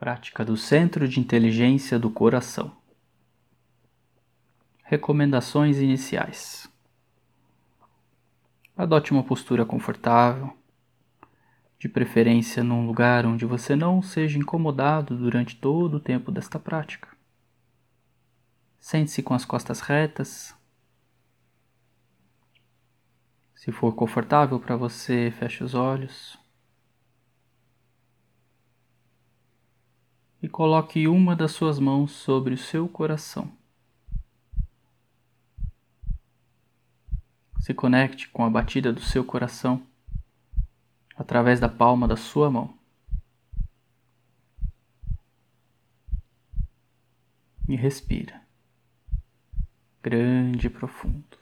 Prática do Centro de Inteligência do Coração. Recomendações iniciais: Adote uma postura confortável, de preferência num lugar onde você não seja incomodado durante todo o tempo desta prática. Sente-se com as costas retas. Se for confortável para você, feche os olhos. Coloque uma das suas mãos sobre o seu coração. Se conecte com a batida do seu coração através da palma da sua mão. E respira. Grande e profundo.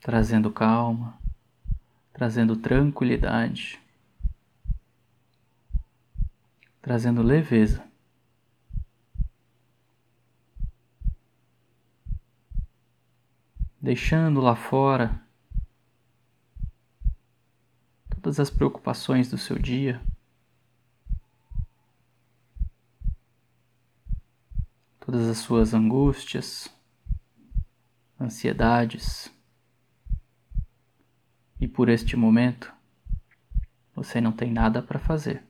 Trazendo calma, trazendo tranquilidade, trazendo leveza. Deixando lá fora todas as preocupações do seu dia. Todas as suas angústias, ansiedades. E por este momento, você não tem nada para fazer,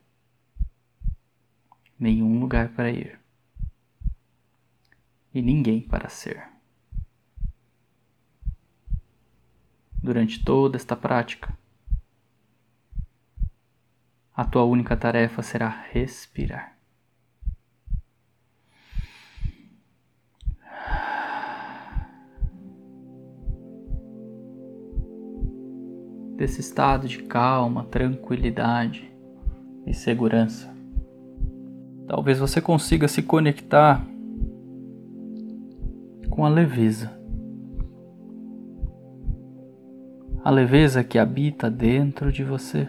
nenhum lugar para ir e ninguém para ser. Durante toda esta prática, a tua única tarefa será respirar. Desse estado de calma, tranquilidade e segurança. Talvez você consiga se conectar com a leveza. A leveza que habita dentro de você.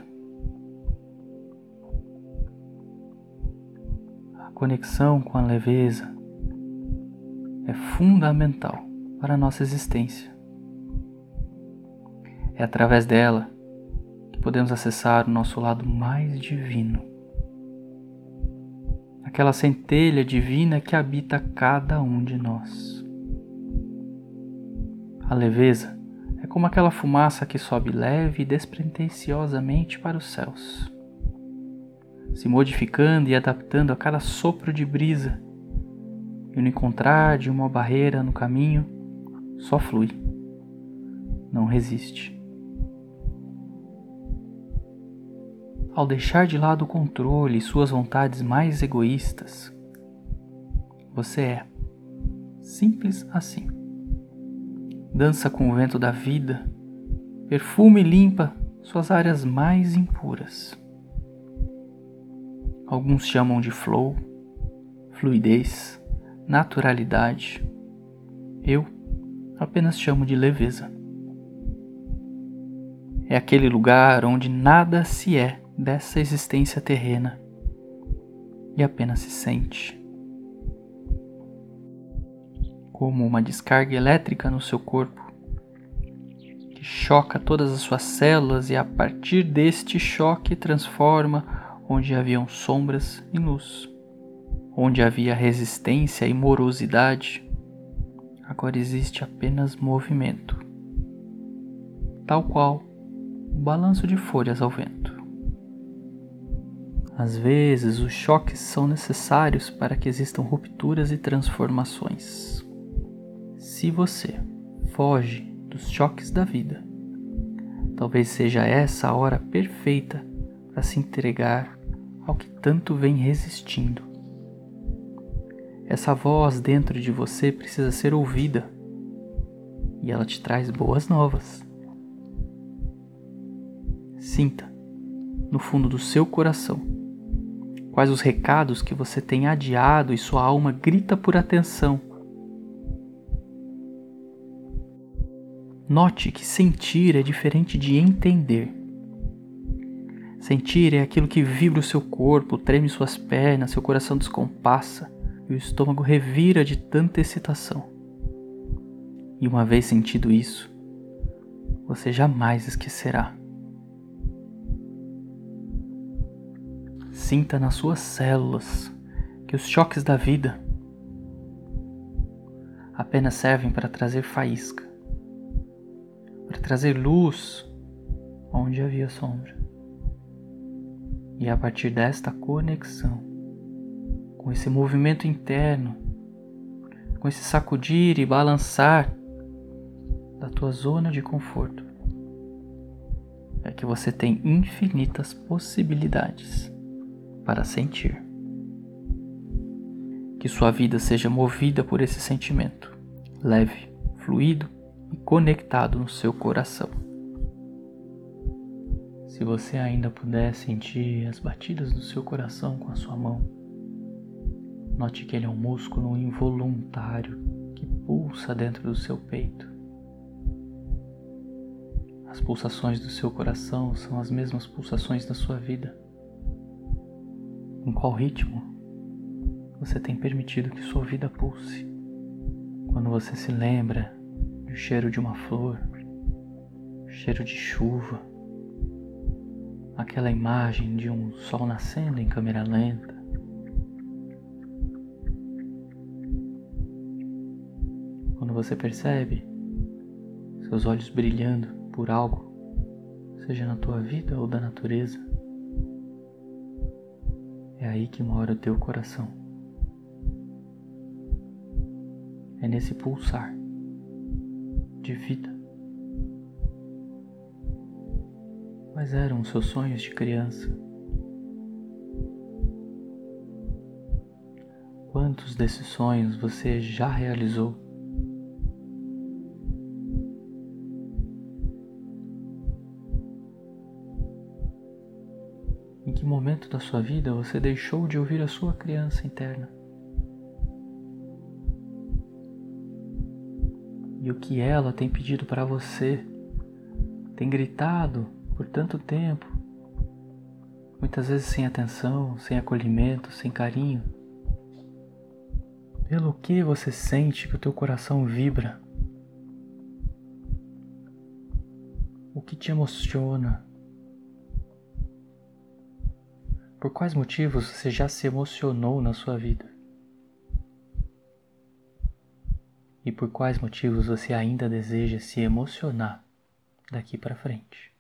conexão com a leveza é fundamental para a nossa existência. É através dela que podemos acessar o nosso lado mais divino. Aquela centelha divina que habita cada um de nós. A leveza é como aquela fumaça que sobe leve e despretensiosamente para os céus se modificando e adaptando a cada sopro de brisa. E no encontrar de uma barreira no caminho, só flui, não resiste. Ao deixar de lado o controle e suas vontades mais egoístas, você é simples assim. Dança com o vento da vida, perfume e limpa suas áreas mais impuras. Alguns chamam de flow, fluidez, naturalidade. Eu apenas chamo de leveza. É aquele lugar onde nada se é dessa existência terrena e apenas se sente. Como uma descarga elétrica no seu corpo que choca todas as suas células e a partir deste choque transforma onde haviam sombras e luz, onde havia resistência e morosidade, agora existe apenas movimento, tal qual o balanço de folhas ao vento. Às vezes, os choques são necessários para que existam rupturas e transformações. Se você foge dos choques da vida, talvez seja essa a hora perfeita para se entregar ao que tanto vem resistindo. Essa voz dentro de você precisa ser ouvida e ela te traz boas novas. Sinta, no fundo do seu coração, quais os recados que você tem adiado e sua alma grita por atenção. Note que sentir é diferente de entender. Sentir é aquilo que vibra o seu corpo, treme suas pernas, seu coração descompassa e o estômago revira de tanta excitação. E uma vez sentido isso, você jamais esquecerá. Sinta nas suas células que os choques da vida apenas servem para trazer faísca, para trazer luz onde havia sombra. E a partir desta conexão, com esse movimento interno, com esse sacudir e balançar da tua zona de conforto, é que você tem infinitas possibilidades para sentir. Que sua vida seja movida por esse sentimento, leve, fluido e conectado no seu coração. Se você ainda puder sentir as batidas do seu coração com a sua mão, note que ele é um músculo involuntário que pulsa dentro do seu peito. As pulsações do seu coração são as mesmas pulsações da sua vida. Em qual ritmo você tem permitido que sua vida pulse? Quando você se lembra do cheiro de uma flor, cheiro de chuva, aquela imagem de um sol nascendo em câmera lenta. Quando você percebe seus olhos brilhando por algo, seja na tua vida ou da natureza, aí que mora o teu coração. É nesse pulsar de vida. Quais eram seus sonhos de criança? Quantos desses sonhos você já realizou? Momento da sua vida você deixou de ouvir a sua criança interna? E o que ela tem pedido para você? Tem gritado por tanto tempo, muitas vezes sem atenção, sem acolhimento, sem carinho. Pelo que você sente que o teu coração vibra? O que te emociona? Por quais motivos você já se emocionou na sua vida? E por quais motivos você ainda deseja se emocionar daqui para frente?